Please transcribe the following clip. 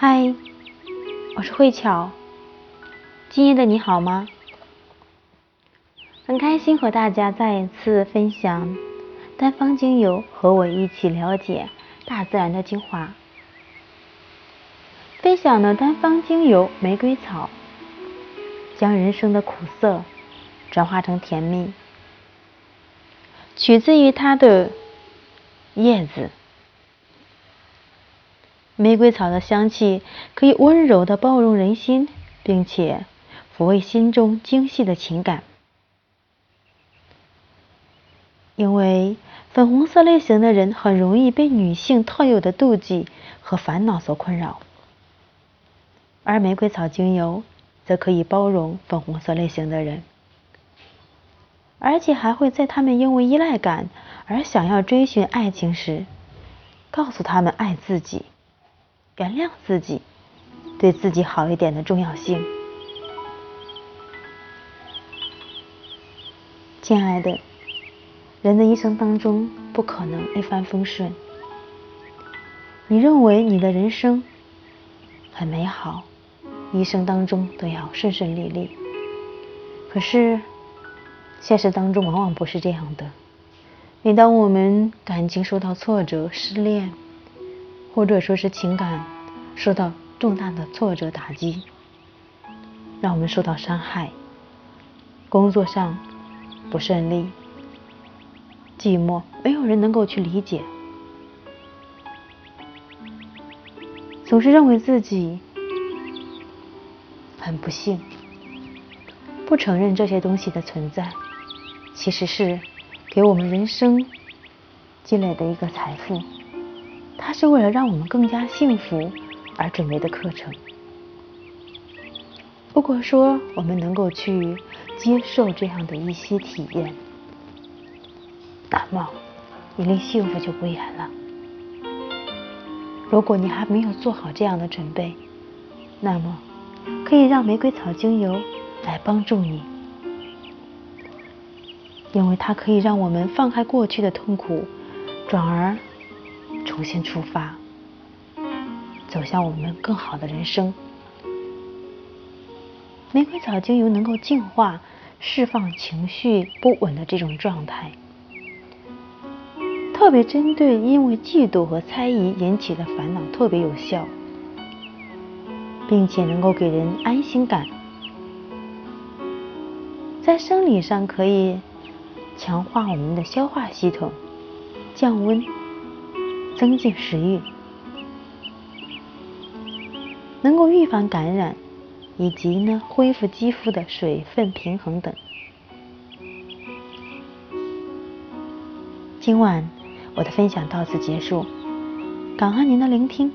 嗨，我是慧巧。今夜的你好吗？很开心和大家再一次分享单方精油，和我一起了解大自然的精华。分享的单方精油玫瑰草，将人生的苦涩转化成甜蜜，取自于它的叶子。玫瑰草的香气可以温柔的包容人心，并且抚慰心中精细的情感。因为粉红色类型的人很容易被女性特有的妒忌和烦恼所困扰，而玫瑰草精油则可以包容粉红色类型的人，而且还会在他们因为依赖感而想要追寻爱情时，告诉他们爱自己。原谅自己，对自己好一点的重要性。亲爱的，人的一生当中不可能一帆风顺。你认为你的人生很美好，一生当中都要顺顺利利。可是现实当中往往不是这样的。每当我们感情受到挫折、失恋，或者说是情感受到重大的挫折打击，让我们受到伤害，工作上不顺利，寂寞，没有人能够去理解，总是认为自己很不幸，不承认这些东西的存在，其实是给我们人生积累的一个财富。它是为了让我们更加幸福而准备的课程。如果说我们能够去接受这样的一些体验，那么你离幸福就不远了。如果你还没有做好这样的准备，那么可以让玫瑰草精油来帮助你，因为它可以让我们放开过去的痛苦，转而。重新出发，走向我们更好的人生。玫瑰草精油能够净化、释放情绪不稳的这种状态，特别针对因为嫉妒和猜疑引起的烦恼特别有效，并且能够给人安心感。在生理上可以强化我们的消化系统，降温。增进食欲，能够预防感染，以及呢恢复肌肤的水分平衡等。今晚我的分享到此结束，感恩您的聆听。